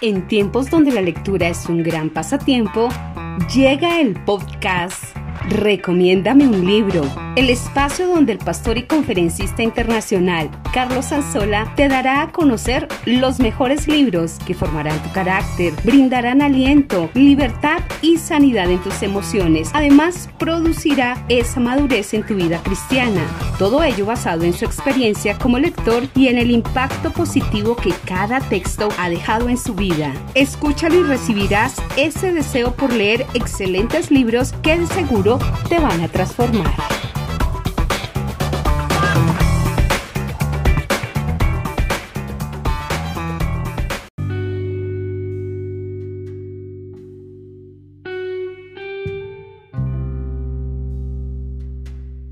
En tiempos donde la lectura es un gran pasatiempo, llega el podcast Recomiéndame un libro, el espacio donde el pastor y conferencista internacional Carlos Anzola te dará a conocer los mejores libros que formarán tu carácter, brindarán aliento, libertad y sanidad en tus emociones. Además, producirá esa madurez en tu vida cristiana. Todo ello basado en su experiencia como lector y en el impacto positivo que cada texto ha dejado en su vida. Escúchalo y recibirás ese deseo por leer excelentes libros que de seguro te van a transformar.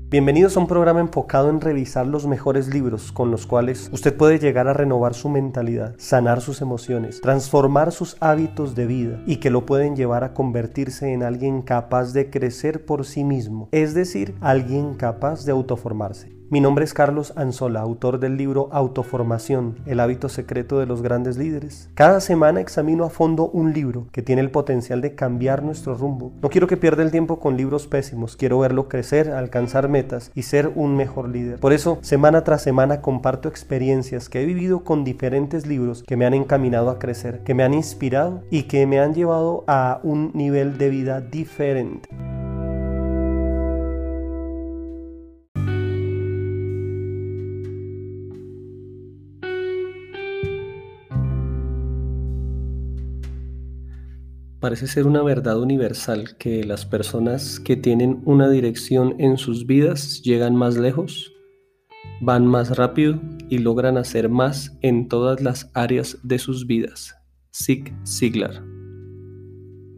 Bienvenidos a un programa enfocado en revisar los mejores libros con los cuales usted puede llegar a renovar su mentalidad, sanar sus emociones, transformar sus hábitos de vida y que lo pueden llevar a convertirse en alguien capaz de crecer por sí mismo, es decir, alguien capaz de autoformarse. Mi nombre es Carlos Anzola, autor del libro Autoformación, el hábito secreto de los grandes líderes. Cada semana examino a fondo un libro que tiene el potencial de cambiar nuestro rumbo. No quiero que pierda el tiempo con libros pésimos, quiero verlo crecer, alcanzar metas y ser un mejor líder. Por eso, semana tras semana comparto experiencias que he vivido con diferentes libros que me han encaminado a crecer, que me han inspirado y que me han llevado a un nivel de vida diferente. Parece ser una verdad universal que las personas que tienen una dirección en sus vidas llegan más lejos, van más rápido y logran hacer más en todas las áreas de sus vidas. Zig Ziglar.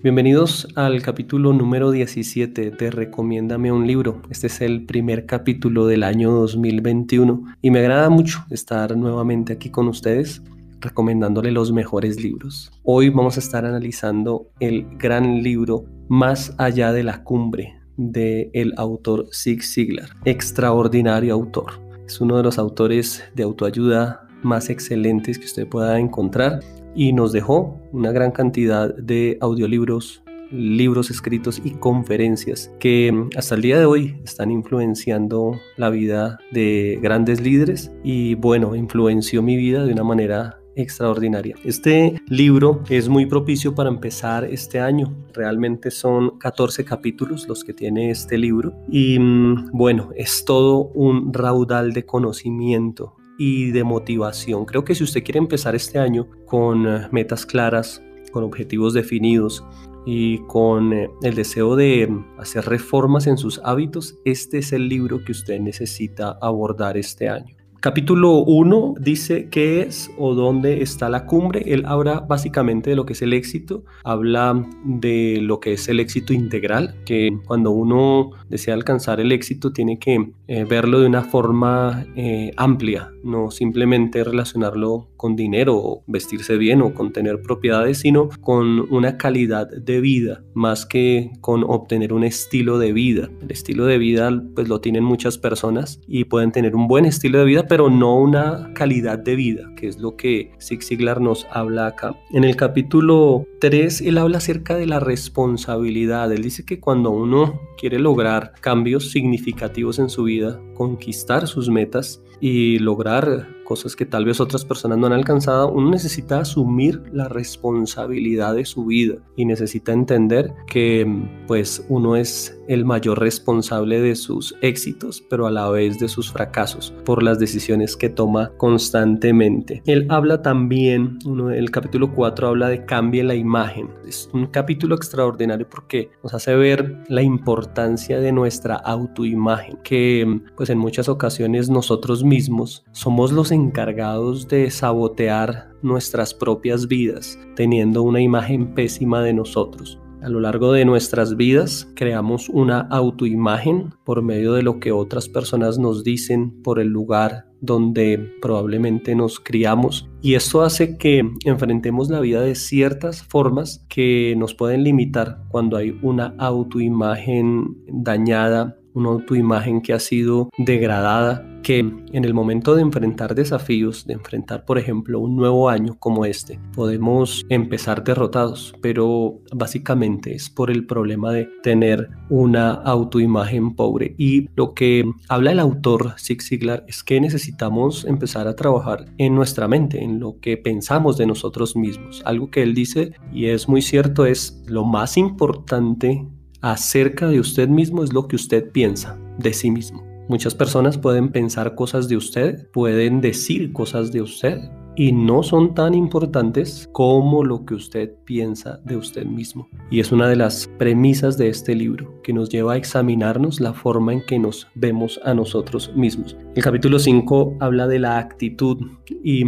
Bienvenidos al capítulo número 17 de Recomiéndame un libro. Este es el primer capítulo del año 2021 y me agrada mucho estar nuevamente aquí con ustedes recomendándole los mejores libros. Hoy vamos a estar analizando el gran libro Más allá de la cumbre del el autor Zig Ziglar, extraordinario autor. Es uno de los autores de autoayuda más excelentes que usted pueda encontrar y nos dejó una gran cantidad de audiolibros libros escritos y conferencias que hasta el día de hoy están influenciando la vida de grandes líderes y bueno, influenció mi vida de una manera extraordinaria. Este libro es muy propicio para empezar este año. Realmente son 14 capítulos los que tiene este libro y mm, bueno, es todo un raudal de conocimiento y de motivación. Creo que si usted quiere empezar este año con eh, metas claras, con objetivos definidos y con eh, el deseo de mm, hacer reformas en sus hábitos, este es el libro que usted necesita abordar este año. Capítulo 1 dice qué es o dónde está la cumbre. Él habla básicamente de lo que es el éxito, habla de lo que es el éxito integral, que cuando uno desea alcanzar el éxito tiene que eh, verlo de una forma eh, amplia, no simplemente relacionarlo con dinero o vestirse bien o con tener propiedades, sino con una calidad de vida, más que con obtener un estilo de vida. El estilo de vida pues lo tienen muchas personas y pueden tener un buen estilo de vida, pero no una calidad de vida, que es lo que Zig Ziglar nos habla acá. En el capítulo 3, él habla acerca de la responsabilidad. Él dice que cuando uno quiere lograr cambios significativos en su vida, conquistar sus metas y lograr cosas que tal vez otras personas no han alcanzado, uno necesita asumir la responsabilidad de su vida y necesita entender que pues uno es el mayor responsable de sus éxitos, pero a la vez de sus fracasos por las decisiones que toma constantemente. Él habla también, uno, el capítulo 4 habla de cambie la imagen. Es un capítulo extraordinario porque nos hace ver la importancia de nuestra autoimagen, que pues en muchas ocasiones nosotros mismos somos los encargados de sabotear nuestras propias vidas, teniendo una imagen pésima de nosotros. A lo largo de nuestras vidas creamos una autoimagen por medio de lo que otras personas nos dicen, por el lugar donde probablemente nos criamos y esto hace que enfrentemos la vida de ciertas formas que nos pueden limitar cuando hay una autoimagen dañada una autoimagen que ha sido degradada, que en el momento de enfrentar desafíos, de enfrentar por ejemplo un nuevo año como este, podemos empezar derrotados, pero básicamente es por el problema de tener una autoimagen pobre. Y lo que habla el autor Zig Ziglar es que necesitamos empezar a trabajar en nuestra mente, en lo que pensamos de nosotros mismos. Algo que él dice, y es muy cierto, es lo más importante acerca de usted mismo es lo que usted piensa de sí mismo. Muchas personas pueden pensar cosas de usted, pueden decir cosas de usted y no son tan importantes como lo que usted piensa de usted mismo. Y es una de las premisas de este libro que nos lleva a examinarnos la forma en que nos vemos a nosotros mismos. El capítulo 5 habla de la actitud y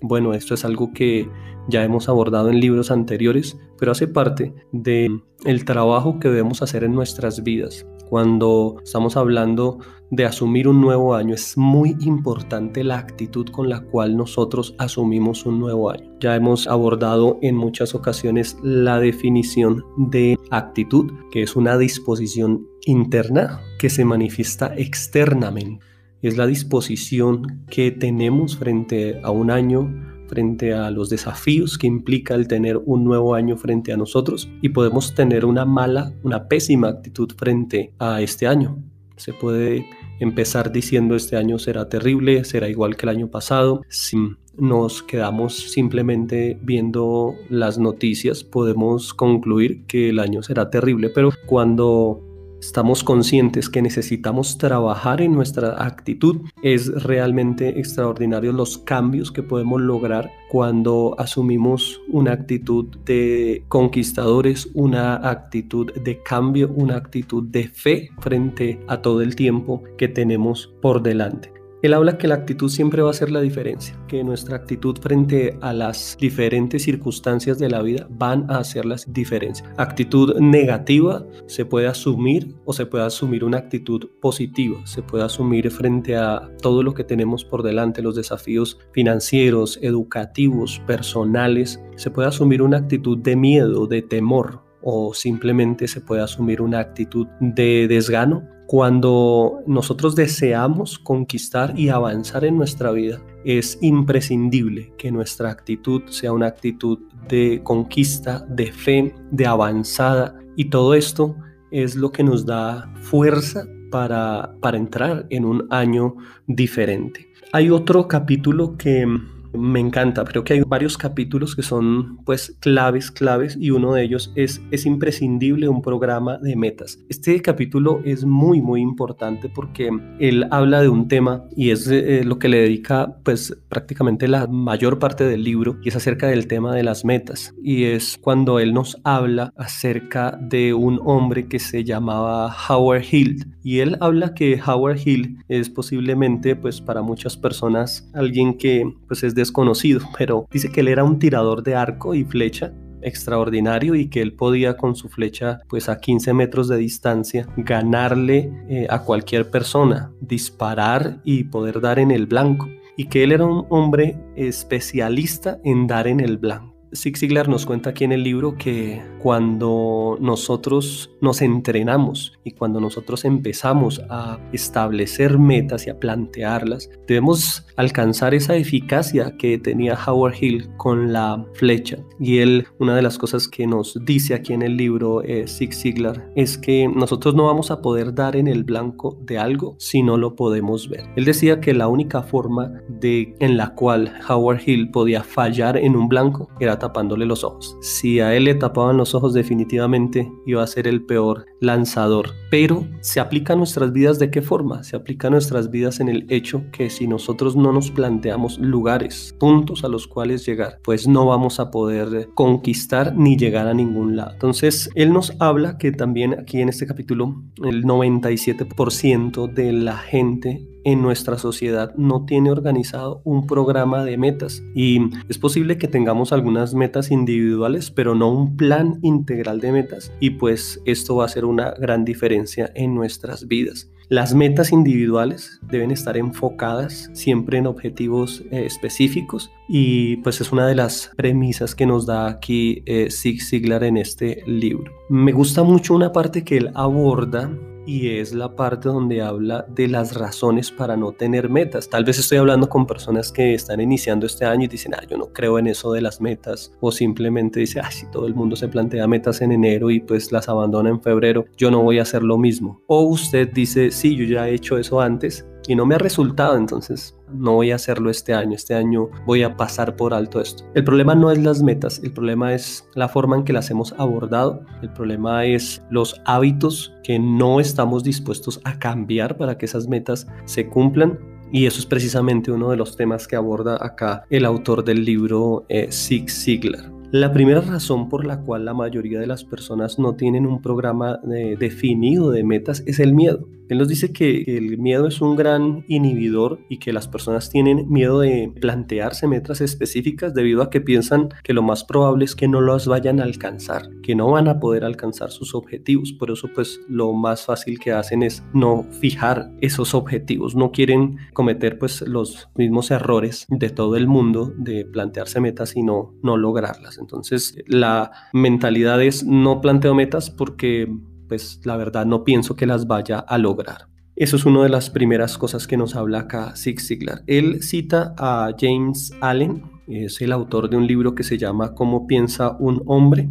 bueno, esto es algo que ya hemos abordado en libros anteriores, pero hace parte de el trabajo que debemos hacer en nuestras vidas. Cuando estamos hablando de asumir un nuevo año, es muy importante la actitud con la cual nosotros asumimos un nuevo año. Ya hemos abordado en muchas ocasiones la definición de actitud, que es una disposición interna que se manifiesta externamente es la disposición que tenemos frente a un año, frente a los desafíos que implica el tener un nuevo año frente a nosotros y podemos tener una mala, una pésima actitud frente a este año. Se puede empezar diciendo este año será terrible, será igual que el año pasado. Si nos quedamos simplemente viendo las noticias, podemos concluir que el año será terrible, pero cuando estamos conscientes que necesitamos trabajar en nuestra actitud, es realmente extraordinario los cambios que podemos lograr cuando asumimos una actitud de conquistadores, una actitud de cambio, una actitud de fe frente a todo el tiempo que tenemos por delante. Él habla que la actitud siempre va a ser la diferencia, que nuestra actitud frente a las diferentes circunstancias de la vida van a hacer la diferencia. Actitud negativa se puede asumir o se puede asumir una actitud positiva, se puede asumir frente a todo lo que tenemos por delante, los desafíos financieros, educativos, personales, se puede asumir una actitud de miedo, de temor, o simplemente se puede asumir una actitud de desgano cuando nosotros deseamos conquistar y avanzar en nuestra vida, es imprescindible que nuestra actitud sea una actitud de conquista, de fe, de avanzada. Y todo esto es lo que nos da fuerza para, para entrar en un año diferente. Hay otro capítulo que me encanta. Creo que hay varios capítulos que son pues claves, claves y uno de ellos es es imprescindible un programa de metas. Este capítulo es muy muy importante porque él habla de un tema y es eh, lo que le dedica pues prácticamente la mayor parte del libro y es acerca del tema de las metas y es cuando él nos habla acerca de un hombre que se llamaba Howard Hill y él habla que Howard Hill es posiblemente pues para muchas personas alguien que pues es de desconocido, pero dice que él era un tirador de arco y flecha extraordinario y que él podía con su flecha pues a 15 metros de distancia ganarle eh, a cualquier persona, disparar y poder dar en el blanco y que él era un hombre especialista en dar en el blanco. Zig Ziglar nos cuenta aquí en el libro que cuando nosotros nos entrenamos y cuando nosotros empezamos a establecer metas y a plantearlas, debemos alcanzar esa eficacia que tenía Howard Hill con la flecha. Y él, una de las cosas que nos dice aquí en el libro eh, Zig Ziglar es que nosotros no vamos a poder dar en el blanco de algo si no lo podemos ver. Él decía que la única forma de en la cual Howard Hill podía fallar en un blanco era tapándole los ojos. Si a él le tapaban los ojos definitivamente iba a ser el peor lanzador. Pero se aplica a nuestras vidas de qué forma? Se aplica a nuestras vidas en el hecho que si nosotros no nos planteamos lugares, puntos a los cuales llegar, pues no vamos a poder conquistar ni llegar a ningún lado. Entonces, él nos habla que también aquí en este capítulo el 97% de la gente en nuestra sociedad no tiene organizado un programa de metas y es posible que tengamos algunas metas individuales pero no un plan integral de metas y pues esto va a ser una gran diferencia en nuestras vidas. Las metas individuales deben estar enfocadas siempre en objetivos eh, específicos y pues es una de las premisas que nos da aquí eh, Zig Ziglar en este libro. Me gusta mucho una parte que él aborda y es la parte donde habla de las razones para no tener metas. Tal vez estoy hablando con personas que están iniciando este año y dicen, ah, yo no creo en eso de las metas o simplemente dice, ah, si todo el mundo se plantea metas en enero y pues las abandona en febrero, yo no voy a hacer lo mismo. O usted dice, sí, yo ya he hecho eso antes y no me ha resultado, entonces no voy a hacerlo este año, este año voy a pasar por alto esto. El problema no es las metas, el problema es la forma en que las hemos abordado, el problema es los hábitos que no estamos dispuestos a cambiar para que esas metas se cumplan. Y eso es precisamente uno de los temas que aborda acá el autor del libro eh, Zig Ziglar. La primera razón por la cual la mayoría de las personas no tienen un programa definido de metas es el miedo. Él nos dice que el miedo es un gran inhibidor y que las personas tienen miedo de plantearse metas específicas debido a que piensan que lo más probable es que no las vayan a alcanzar, que no van a poder alcanzar sus objetivos. Por eso pues lo más fácil que hacen es no fijar esos objetivos, no quieren cometer pues los mismos errores de todo el mundo de plantearse metas y no, no lograrlas. Entonces la mentalidad es no planteo metas porque pues la verdad no pienso que las vaya a lograr. Eso es una de las primeras cosas que nos habla acá Zig Ziglar. Él cita a James Allen, es el autor de un libro que se llama Cómo piensa un hombre,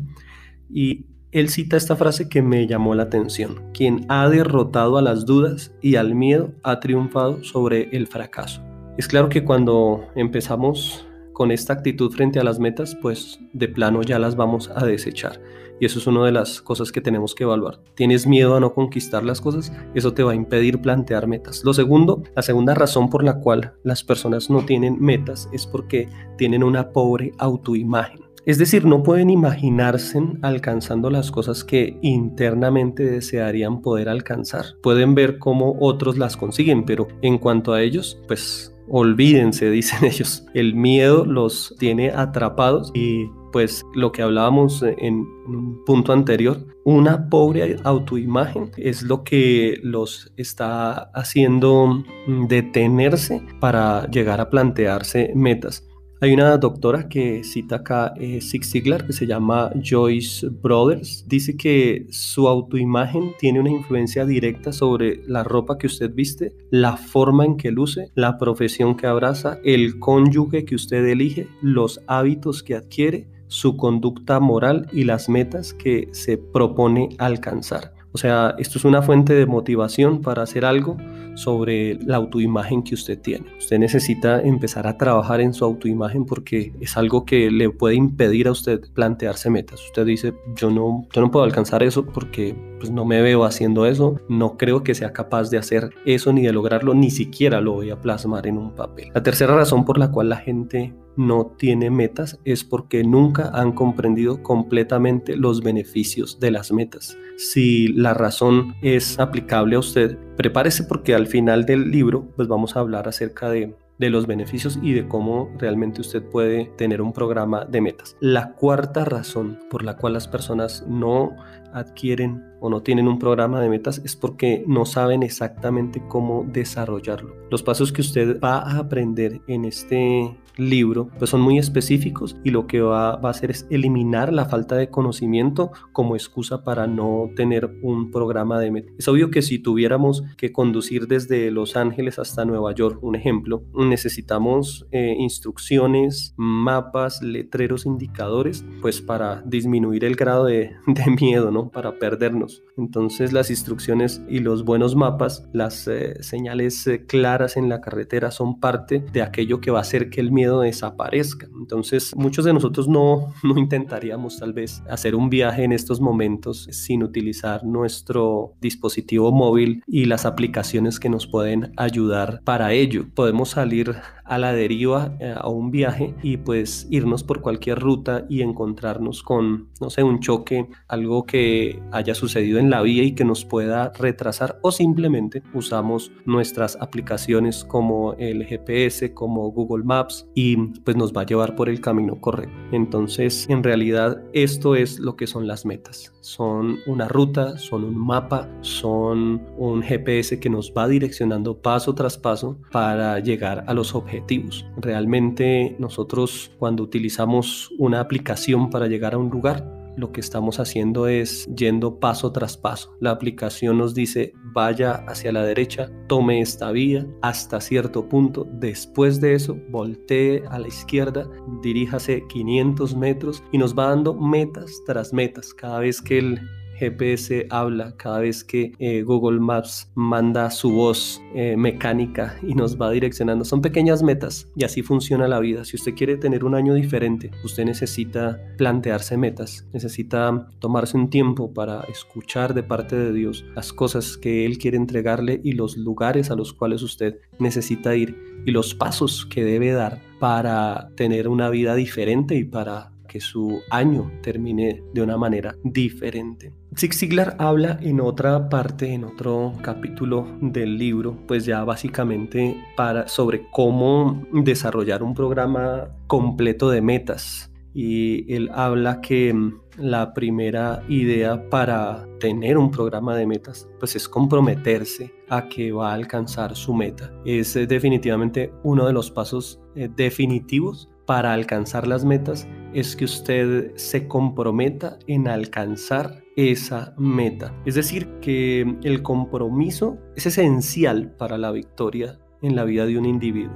y él cita esta frase que me llamó la atención. Quien ha derrotado a las dudas y al miedo ha triunfado sobre el fracaso. Es claro que cuando empezamos con esta actitud frente a las metas, pues de plano ya las vamos a desechar. Y eso es una de las cosas que tenemos que evaluar. ¿Tienes miedo a no conquistar las cosas? Eso te va a impedir plantear metas. Lo segundo, la segunda razón por la cual las personas no tienen metas es porque tienen una pobre autoimagen. Es decir, no pueden imaginarse alcanzando las cosas que internamente desearían poder alcanzar. Pueden ver cómo otros las consiguen, pero en cuanto a ellos, pues olvídense, dicen ellos. El miedo los tiene atrapados y pues lo que hablábamos en un punto anterior, una pobre autoimagen es lo que los está haciendo detenerse para llegar a plantearse metas. Hay una doctora que cita acá eh, Zig que se llama Joyce Brothers. Dice que su autoimagen tiene una influencia directa sobre la ropa que usted viste, la forma en que luce, la profesión que abraza, el cónyuge que usted elige, los hábitos que adquiere, su conducta moral y las metas que se propone alcanzar. O sea, esto es una fuente de motivación para hacer algo sobre la autoimagen que usted tiene. Usted necesita empezar a trabajar en su autoimagen porque es algo que le puede impedir a usted plantearse metas. Usted dice, yo no, yo no puedo alcanzar eso porque pues, no me veo haciendo eso, no creo que sea capaz de hacer eso ni de lograrlo, ni siquiera lo voy a plasmar en un papel. La tercera razón por la cual la gente no tiene metas es porque nunca han comprendido completamente los beneficios de las metas. Si la razón es aplicable a usted, prepárese porque al final del libro pues vamos a hablar acerca de de los beneficios y de cómo realmente usted puede tener un programa de metas. La cuarta razón por la cual las personas no adquieren o no tienen un programa de metas es porque no saben exactamente cómo desarrollarlo. Los pasos que usted va a aprender en este libro pues son muy específicos y lo que va, a hacer es eliminar la falta de conocimiento como excusa para no tener un programa de metas. Es obvio que si tuviéramos que conducir desde Los Ángeles hasta Nueva York, un ejemplo, necesitamos eh, instrucciones, mapas, letreros, indicadores, pues para disminuir el grado de, de miedo, ¿no? Para perdernos. Entonces las instrucciones y los buenos mapas, las eh, señales eh, claras en la carretera son parte de aquello que va a hacer que el miedo desaparezca. Entonces muchos de nosotros no, no intentaríamos tal vez hacer un viaje en estos momentos sin utilizar nuestro dispositivo móvil y las aplicaciones que nos pueden ayudar para ello. Podemos salir a la deriva eh, a un viaje y pues irnos por cualquier ruta y encontrarnos con, no sé, un choque, algo que haya sucedido en la vía y que nos pueda retrasar o simplemente usamos nuestras aplicaciones como el GPS, como Google Maps y pues nos va a llevar por el camino correcto. Entonces, en realidad esto es lo que son las metas. Son una ruta, son un mapa, son un GPS que nos va direccionando paso tras paso para llegar a los objetivos. Realmente nosotros cuando utilizamos una aplicación para llegar a un lugar, lo que estamos haciendo es yendo paso tras paso. La aplicación nos dice vaya hacia la derecha, tome esta vía hasta cierto punto. Después de eso, voltee a la izquierda, diríjase 500 metros y nos va dando metas tras metas. Cada vez que el GPS habla cada vez que eh, Google Maps manda su voz eh, mecánica y nos va direccionando. Son pequeñas metas y así funciona la vida. Si usted quiere tener un año diferente, usted necesita plantearse metas, necesita tomarse un tiempo para escuchar de parte de Dios las cosas que Él quiere entregarle y los lugares a los cuales usted necesita ir y los pasos que debe dar para tener una vida diferente y para que su año termine de una manera diferente. Zig Ziglar habla en otra parte, en otro capítulo del libro, pues ya básicamente para, sobre cómo desarrollar un programa completo de metas. Y él habla que mm, la primera idea para tener un programa de metas, pues es comprometerse a que va a alcanzar su meta. Es eh, definitivamente uno de los pasos eh, definitivos para alcanzar las metas es que usted se comprometa en alcanzar esa meta. Es decir, que el compromiso es esencial para la victoria en la vida de un individuo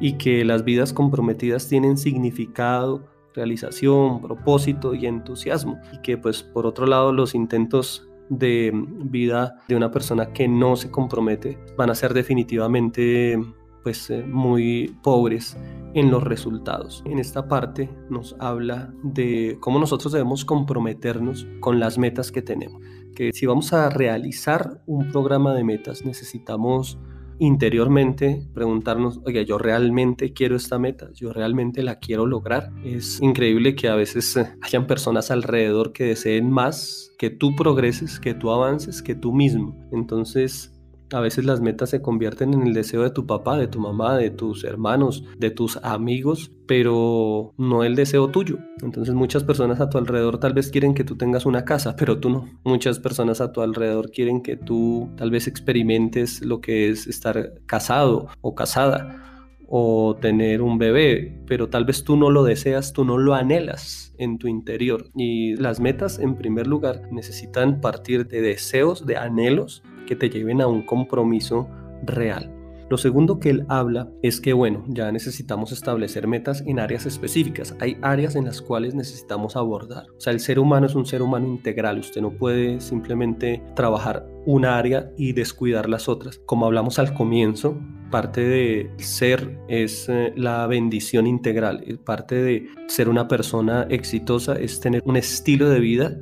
y que las vidas comprometidas tienen significado, realización, propósito y entusiasmo y que pues por otro lado los intentos de vida de una persona que no se compromete van a ser definitivamente pues eh, muy pobres en los resultados. En esta parte nos habla de cómo nosotros debemos comprometernos con las metas que tenemos. Que si vamos a realizar un programa de metas necesitamos interiormente preguntarnos, oye, yo realmente quiero esta meta, yo realmente la quiero lograr. Es increíble que a veces eh, hayan personas alrededor que deseen más que tú progreses, que tú avances, que tú mismo. Entonces a veces las metas se convierten en el deseo de tu papá, de tu mamá, de tus hermanos, de tus amigos, pero no el deseo tuyo. Entonces muchas personas a tu alrededor tal vez quieren que tú tengas una casa, pero tú no. Muchas personas a tu alrededor quieren que tú tal vez experimentes lo que es estar casado o casada o tener un bebé, pero tal vez tú no lo deseas, tú no lo anhelas en tu interior. Y las metas, en primer lugar, necesitan partir de deseos, de anhelos que te lleven a un compromiso real. Lo segundo que él habla es que, bueno, ya necesitamos establecer metas en áreas específicas. Hay áreas en las cuales necesitamos abordar. O sea, el ser humano es un ser humano integral. Usted no puede simplemente trabajar una área y descuidar las otras. Como hablamos al comienzo, parte de ser es eh, la bendición integral. Parte de ser una persona exitosa es tener un estilo de vida,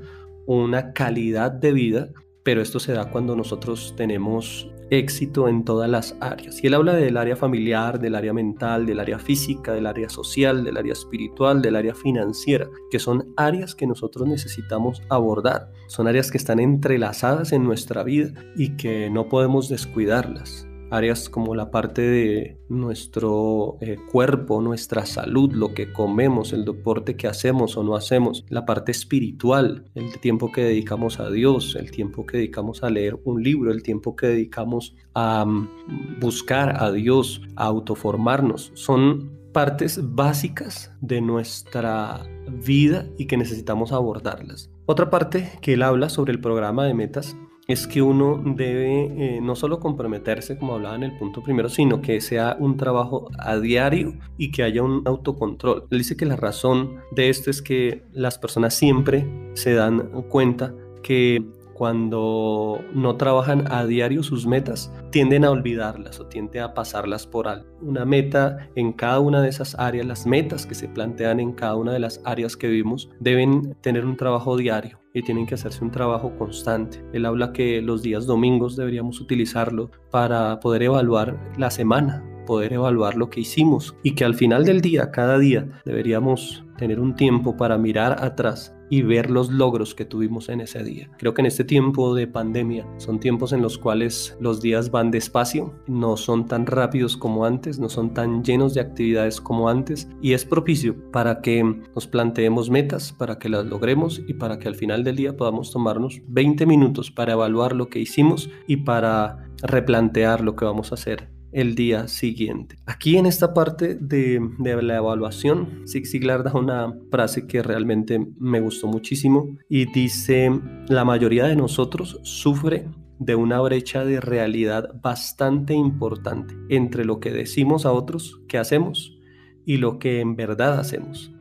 una calidad de vida pero esto se da cuando nosotros tenemos éxito en todas las áreas. Y él habla del área familiar, del área mental, del área física, del área social, del área espiritual, del área financiera, que son áreas que nosotros necesitamos abordar. Son áreas que están entrelazadas en nuestra vida y que no podemos descuidarlas áreas como la parte de nuestro eh, cuerpo, nuestra salud, lo que comemos, el deporte que hacemos o no hacemos, la parte espiritual, el tiempo que dedicamos a Dios, el tiempo que dedicamos a leer un libro, el tiempo que dedicamos a mm, buscar a Dios, a autoformarnos, son partes básicas de nuestra vida y que necesitamos abordarlas. Otra parte que él habla sobre el programa de metas es que uno debe eh, no solo comprometerse, como hablaba en el punto primero, sino que sea un trabajo a diario y que haya un autocontrol. Él dice que la razón de esto es que las personas siempre se dan cuenta que cuando no trabajan a diario sus metas, tienden a olvidarlas o tienden a pasarlas por alto. Una meta en cada una de esas áreas, las metas que se plantean en cada una de las áreas que vimos, deben tener un trabajo diario y tienen que hacerse un trabajo constante. Él habla que los días domingos deberíamos utilizarlo para poder evaluar la semana, poder evaluar lo que hicimos y que al final del día, cada día, deberíamos tener un tiempo para mirar atrás y ver los logros que tuvimos en ese día. Creo que en este tiempo de pandemia son tiempos en los cuales los días van despacio, no son tan rápidos como antes, no son tan llenos de actividades como antes y es propicio para que nos planteemos metas, para que las logremos y para que al final del día podamos tomarnos 20 minutos para evaluar lo que hicimos y para replantear lo que vamos a hacer el día siguiente. Aquí en esta parte de, la evaluación, Zig Ziglar da una frase que realmente me gustó muchísimo y dice, la mayoría de nosotros sufre de una brecha de realidad bastante importante entre lo que decimos a otros que hacemos y lo que en verdad hacemos.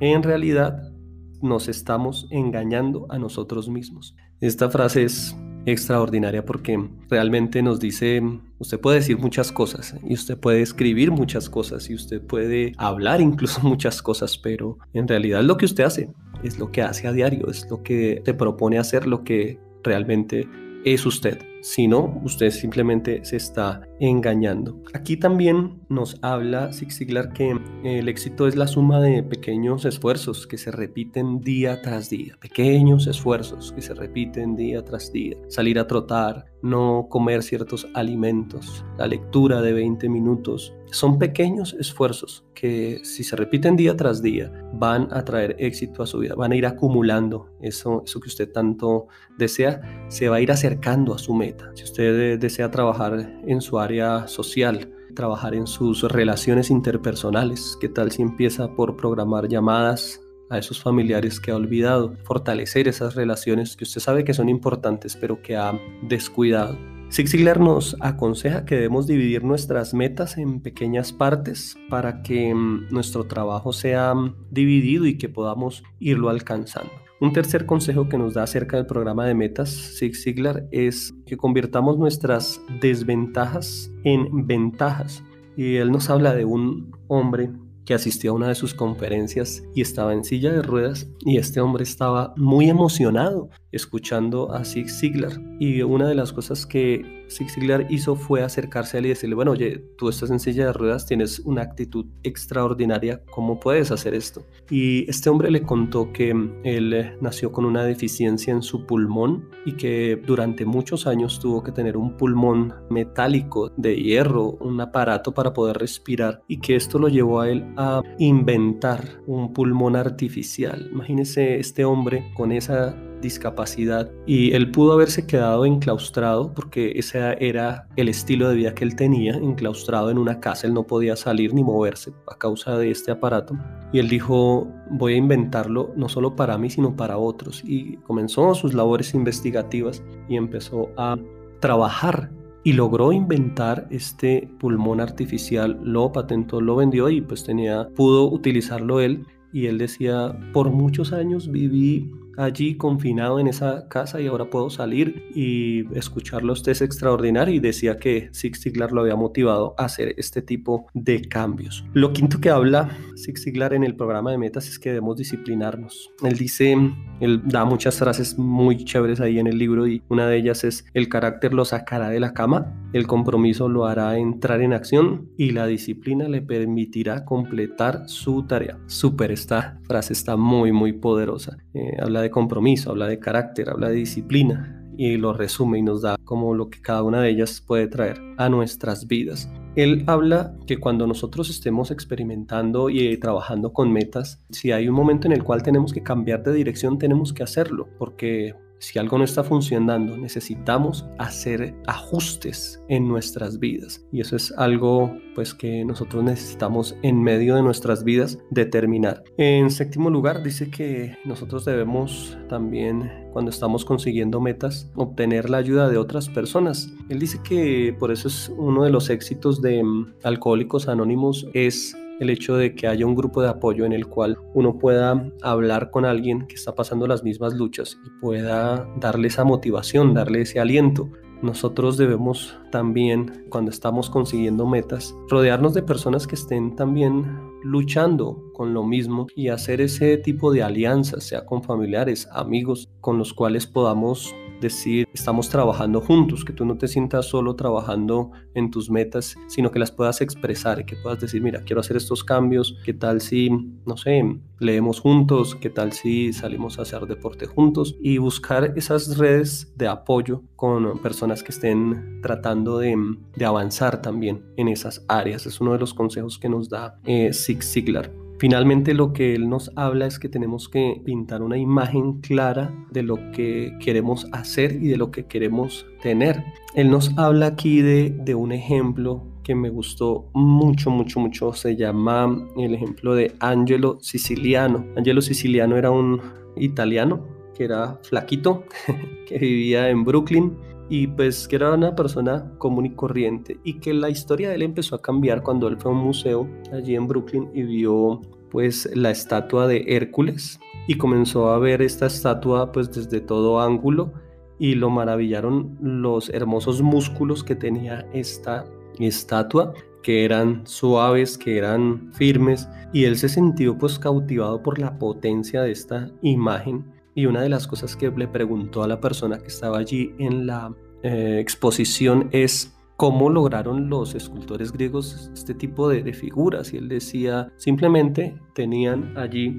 En realidad nos estamos engañando a nosotros mismos. Esta frase es extraordinaria porque realmente nos dice, usted puede decir muchas cosas y usted puede escribir muchas cosas y usted puede hablar incluso muchas cosas, pero en realidad lo que usted hace es lo que hace a diario, es lo que te propone hacer, lo que realmente es usted. Si no, usted simplemente se está engañando. Aquí también nos habla Zig Ziglar que el éxito es la suma de pequeños esfuerzos que se repiten día tras día. Pequeños esfuerzos que se repiten día tras día. Salir a trotar, no comer ciertos alimentos, la lectura de 20 minutos. Son pequeños esfuerzos que si se repiten día tras día van a traer éxito a su vida, van a ir acumulando eso, eso que usted tanto desea, se va a ir acercando a su meta si usted desea trabajar en su área social, trabajar en sus relaciones interpersonales, ¿qué tal si empieza por programar llamadas a esos familiares que ha olvidado, fortalecer esas relaciones que usted sabe que son importantes pero que ha descuidado? Zig Ziglar nos aconseja que debemos dividir nuestras metas en pequeñas partes para que mm, nuestro trabajo sea mm, dividido y que podamos irlo alcanzando. Un tercer consejo que nos da acerca del programa de metas Zig Ziglar es que convirtamos nuestras desventajas en ventajas. Y él nos habla de un hombre que asistió a una de sus conferencias y estaba en silla de ruedas y este hombre estaba muy emocionado escuchando a Zig Ziglar y una de las cosas que Zig Ziglar hizo fue acercarse a él y decirle, bueno, oye, tú estás en silla de ruedas, tienes una actitud extraordinaria, ¿cómo puedes hacer esto? Y este hombre le contó que él nació con una deficiencia en su pulmón y que durante muchos años tuvo que tener un pulmón metálico de hierro, un aparato para poder respirar y que esto lo llevó a él a inventar un pulmón artificial. Imagínese este hombre con esa discapacidad y él pudo haberse quedado enclaustrado porque ese era el estilo de vida que él tenía, enclaustrado en una casa, él no podía salir ni moverse a causa de este aparato. Y él dijo, voy a inventarlo no solo para mí, sino para otros. Y comenzó sus labores investigativas y empezó a trabajar y logró inventar este pulmón artificial, lo patentó, lo vendió y pues tenía, pudo utilizarlo él. Y él decía, por muchos años viví allí confinado en esa casa y ahora puedo salir y escucharlo usted es extraordinario y decía que Zig Ziglar lo había motivado a hacer este tipo de cambios. Lo quinto que habla Zig Ziglar en el programa de metas es que debemos disciplinarnos. Él dice, él da muchas frases muy chéveres ahí en el libro y una de ellas es el carácter lo sacará de la cama, el compromiso lo hará entrar en acción y la disciplina le permitirá completar su tarea. Súper, esta frase está muy muy poderosa. Eh, habla de compromiso, habla de carácter, habla de disciplina y lo resume y nos da como lo que cada una de ellas puede traer a nuestras vidas. Él habla que cuando nosotros estemos experimentando y trabajando con metas, si hay un momento en el cual tenemos que cambiar de dirección, tenemos que hacerlo, porque si algo no está funcionando, necesitamos hacer ajustes en nuestras vidas. Y eso es algo pues que nosotros necesitamos en medio de nuestras vidas determinar. En séptimo lugar, dice que nosotros debemos también cuando estamos consiguiendo metas obtener la ayuda de otras personas. Él dice que por eso es uno de los éxitos de mm, Alcohólicos Anónimos es el hecho de que haya un grupo de apoyo en el cual uno pueda hablar con alguien que está pasando las mismas luchas y pueda darle esa motivación, darle ese aliento. Nosotros debemos también, cuando estamos consiguiendo metas, rodearnos de personas que estén también luchando con lo mismo y hacer ese tipo de alianzas, sea con familiares, amigos, con los cuales podamos decir, estamos trabajando juntos, que tú no te sientas solo trabajando en tus metas, sino que las puedas expresar, que puedas decir, mira, quiero hacer estos cambios, ¿qué tal si, no sé, leemos juntos? ¿Qué tal si salimos a hacer deporte juntos? Y buscar esas redes de apoyo con personas que estén tratando de, avanzar también en esas áreas. Es uno de los consejos que nos da eh, Zig Ziglar. Finalmente lo que él nos habla es que tenemos que pintar una imagen clara de lo que queremos hacer y de lo que queremos tener. Él nos habla aquí de, de un ejemplo que me gustó mucho, mucho, mucho se llama el ejemplo de Angelo Siciliano. Angelo Siciliano era un italiano que era flaquito, que vivía en Brooklyn y pues que era una persona común y corriente y que la historia de él empezó a cambiar cuando él fue a un museo allí en Brooklyn y vio pues la estatua de Hércules y comenzó a ver esta estatua pues desde todo ángulo y lo maravillaron los hermosos músculos que tenía esta estatua que eran suaves, que eran firmes y él se sintió pues cautivado por la potencia de esta imagen y una de las cosas que le preguntó a la persona que estaba allí en la eh, exposición es cómo lograron los escultores griegos este tipo de, figuras. Y él decía, simplemente tenían allí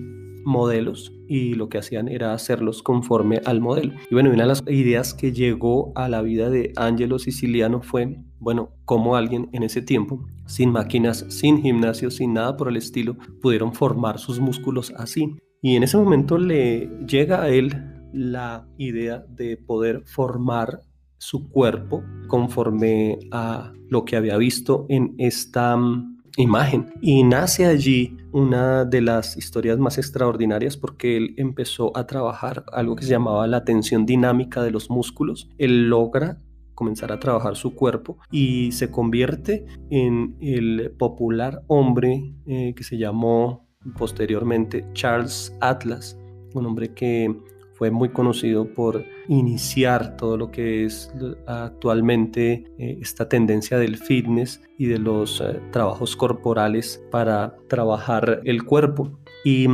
modelos y lo que hacían era hacerlos conforme al modelo. Y bueno, una de las ideas que llegó a la vida de Angelo Siciliano fue, bueno, cómo alguien en ese tiempo, sin máquinas, sin gimnasio, sin nada por el estilo, pudieron formar sus músculos así. Y en ese momento le llega a él la idea de poder formar su cuerpo conforme a lo que había visto en esta mm, imagen. Y nace allí una de las historias más extraordinarias porque él empezó a trabajar algo que se llamaba la tensión dinámica de los músculos. Él logra comenzar a trabajar su cuerpo y se convierte en el popular hombre eh, que se llamó posteriormente Charles Atlas, un hombre que fue muy conocido por iniciar todo lo que es actualmente eh, esta tendencia del fitness y de los eh, trabajos corporales para trabajar el cuerpo. Y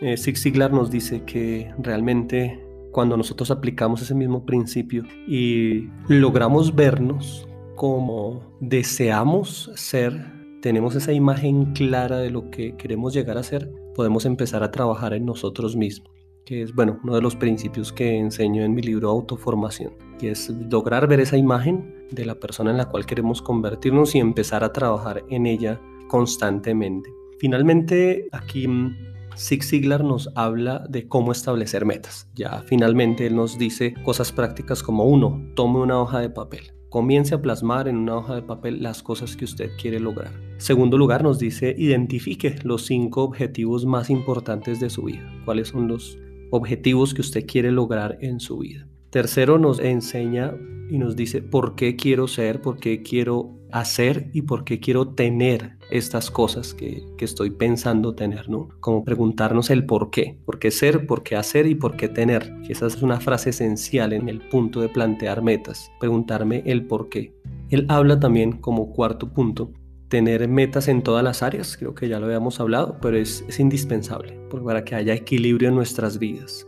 eh, Zig Ziglar nos dice que realmente cuando nosotros aplicamos ese mismo principio y logramos vernos como deseamos ser, tenemos esa imagen clara de lo que queremos llegar a ser, podemos empezar a trabajar en nosotros mismos, que es, bueno, uno de los principios que enseño en mi libro Autoformación, que es lograr ver esa imagen de la persona en la cual queremos convertirnos y empezar a trabajar en ella constantemente. Finalmente, aquí mm, Zig Ziglar nos habla de cómo establecer metas. Ya finalmente él nos dice cosas prácticas como uno, tome una hoja de papel. Comience a plasmar en una hoja de papel las cosas que usted quiere lograr. Segundo lugar, nos dice identifique los cinco objetivos más importantes de su vida. ¿Cuáles son los objetivos que usted quiere lograr en su vida? Tercero, nos enseña y nos dice por qué quiero ser, por qué quiero hacer y por qué quiero tener estas cosas que, estoy pensando tener, ¿no? Como preguntarnos el por qué, por qué ser, por qué hacer y por qué tener. Y esa es una frase esencial en el punto de plantear metas, preguntarme el por qué. Él habla también como cuarto punto tener metas en todas las áreas, creo que ya lo habíamos hablado, pero es, es indispensable para que haya equilibrio en nuestras vidas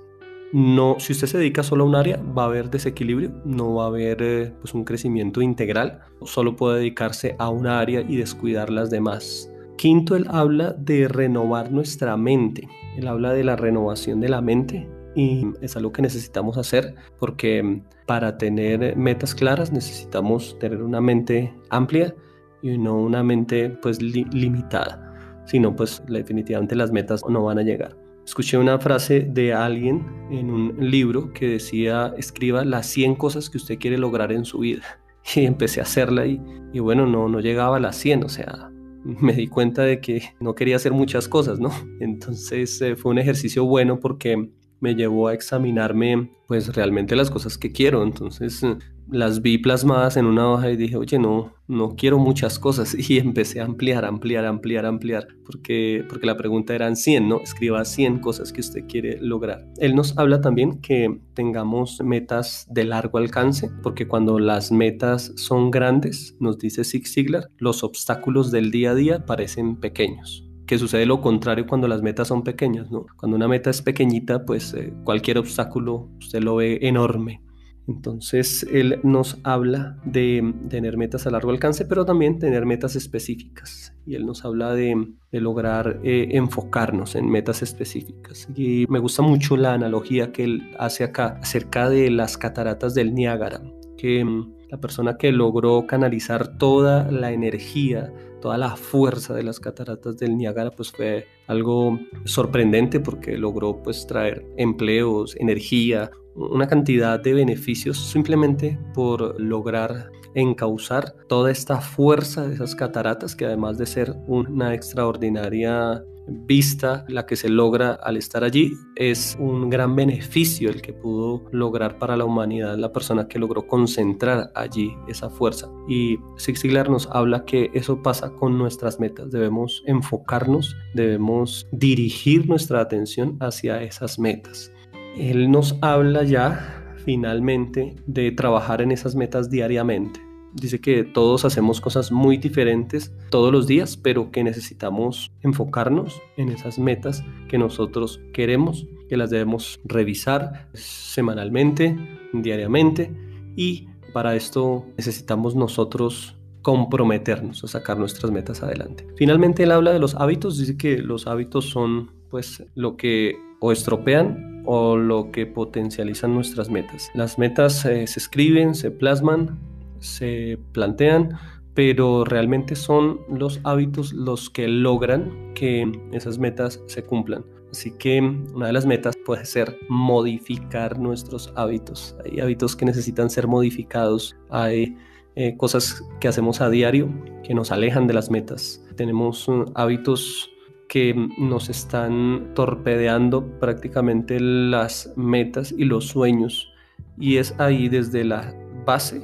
no, si usted se dedica solo a un área, va a haber desequilibrio, no va a haber eh, pues un crecimiento integral, solo puede dedicarse a una área y descuidar las demás. Quinto, él habla de renovar nuestra mente, él habla de la renovación de la mente y es algo que necesitamos hacer porque mm, para tener metas claras necesitamos tener una mente amplia y no una mente pues limitada, sino pues definitivamente las metas no van a llegar. Escuché una frase de alguien en un libro que decía, escriba las 100 cosas que usted quiere lograr en su vida. Y empecé a hacerla y, bueno, no, no llegaba a las 100, o sea, me di cuenta de que no quería hacer muchas cosas, ¿no? Entonces eh, fue un ejercicio bueno porque me llevó a examinarme pues realmente las cosas que quiero. Entonces las vi plasmadas en una hoja y dije, oye, no, no quiero muchas cosas. Y empecé a ampliar, ampliar, ampliar, ampliar, porque, porque la pregunta eran 100, ¿no? Escriba 100 cosas que usted quiere lograr. Él nos habla también que tengamos metas de largo alcance, porque cuando las metas son grandes, nos dice Zig Ziglar, los obstáculos del día a día parecen pequeños que sucede lo contrario cuando las metas son pequeñas, ¿no? Cuando una meta es pequeñita, pues eh, cualquier obstáculo usted lo ve enorme. Entonces, él nos habla de tener metas a largo alcance, pero también tener metas específicas. Y él nos habla de, lograr eh, enfocarnos en metas específicas. Y me gusta mucho la analogía que él hace acá acerca de las cataratas del Niágara, que mm, la persona que logró canalizar toda la energía, toda la fuerza de las cataratas del Niágara, pues fue algo sorprendente porque logró pues traer empleos, energía, una cantidad de beneficios simplemente por lograr encauzar toda esta fuerza de esas cataratas que además de ser una extraordinaria vista la que se logra al estar allí es un gran beneficio el que pudo lograr para la humanidad la persona que logró concentrar allí esa fuerza. Y Zig Ziglar nos habla que eso pasa con nuestras metas. Debemos enfocarnos debemos dirigir nuestra atención hacia esas metas él nos habla ya finalmente de trabajar en esas metas diariamente dice que todos hacemos cosas muy diferentes todos los días, pero que necesitamos enfocarnos en esas metas que nosotros queremos, que las debemos revisar semanalmente, diariamente y para esto necesitamos nosotros comprometernos a sacar nuestras metas adelante. Finalmente él habla de los hábitos, dice que los hábitos son pues lo que o estropean o lo que potencializan nuestras metas. Las metas eh, se escriben, se plasman, se plantean, pero realmente son los hábitos los que logran que esas metas se cumplan. Así que una de las metas puede ser modificar nuestros hábitos. Hay hábitos que necesitan ser modificados, hay eh, cosas que hacemos a diario que nos alejan de las metas. Tenemos uh, hábitos que nos están torpedeando prácticamente las metas y los sueños. Y es ahí desde la base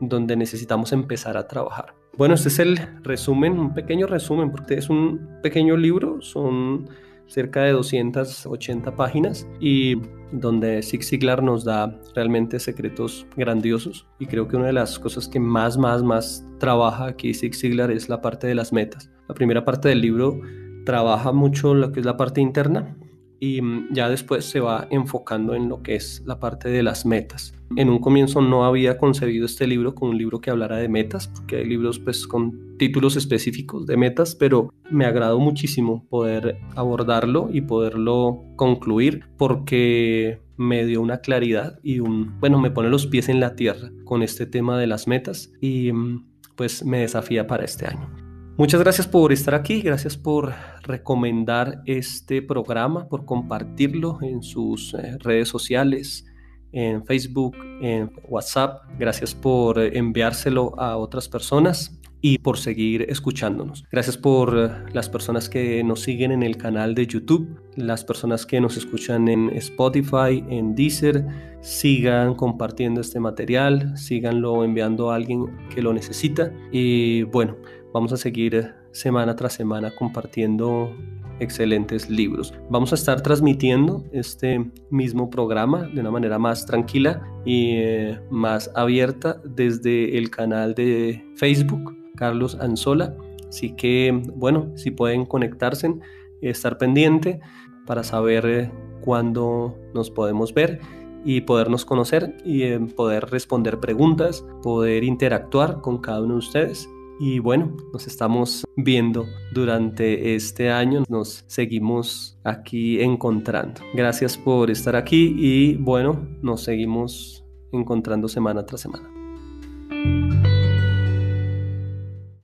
donde necesitamos empezar a trabajar. Bueno, este es el resumen, un pequeño resumen, porque es un pequeño libro, son cerca de 280 páginas y donde Zig Ziglar nos da realmente secretos grandiosos y creo que una de las cosas que más, más, más trabaja aquí Zig Ziglar es la parte de las metas. La primera parte del libro trabaja mucho lo que es la parte interna y mm, ya después se va enfocando en lo que es la parte de las metas. En un comienzo no había concebido este libro como un libro que hablara de metas, porque hay libros pues con títulos específicos de metas, pero me agradó muchísimo poder abordarlo y poderlo concluir porque me dio una claridad y un, bueno, me pone los pies en la tierra con este tema de las metas y mm, pues me desafía para este año. Muchas gracias por estar aquí, gracias por recomendar este programa, por compartirlo en sus eh, redes sociales, en Facebook, en WhatsApp. Gracias por enviárselo a otras personas y por seguir escuchándonos. Gracias por eh, las personas que nos siguen en el canal de YouTube, las personas que nos escuchan en Spotify, en Deezer. Sigan compartiendo este material, síganlo enviando a alguien que lo necesita. Y bueno, Vamos a seguir eh, semana tras semana compartiendo excelentes libros. Vamos a estar transmitiendo este mismo programa de una manera más tranquila y eh, más abierta desde el canal de Facebook, Carlos Anzola. Así que, bueno, si pueden conectarse, estar pendiente para saber eh, cuándo nos podemos ver y podernos conocer y poder responder preguntas, poder interactuar con cada uno de ustedes y bueno, nos estamos viendo durante este año, nos seguimos aquí encontrando. Gracias por estar aquí y bueno, nos seguimos encontrando semana tras semana.